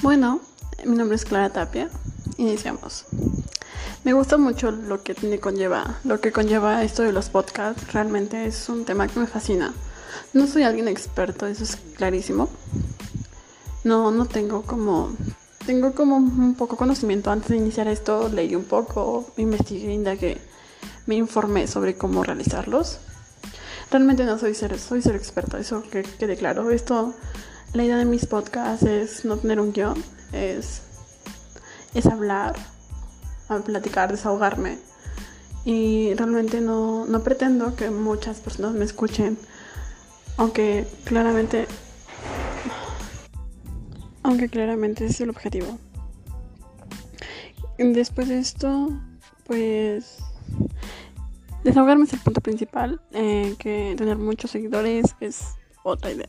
Bueno, mi nombre es Clara Tapia. Iniciamos. Me gusta mucho lo que tiene conlleva, lo que conlleva esto de los podcasts. Realmente es un tema que me fascina. No soy alguien experto, eso es clarísimo. No, no tengo como tengo como un poco conocimiento antes de iniciar esto, leí un poco, investigué, indagué, me informé sobre cómo realizarlos. Realmente no soy ser, soy ser eso que quede claro. Esto la idea de mis podcasts es no tener un guion, es, es hablar, platicar, desahogarme. Y realmente no, no pretendo que muchas personas me escuchen, aunque claramente, aunque claramente es el objetivo. Después de esto, pues desahogarme es el punto principal, eh, que tener muchos seguidores es otra idea.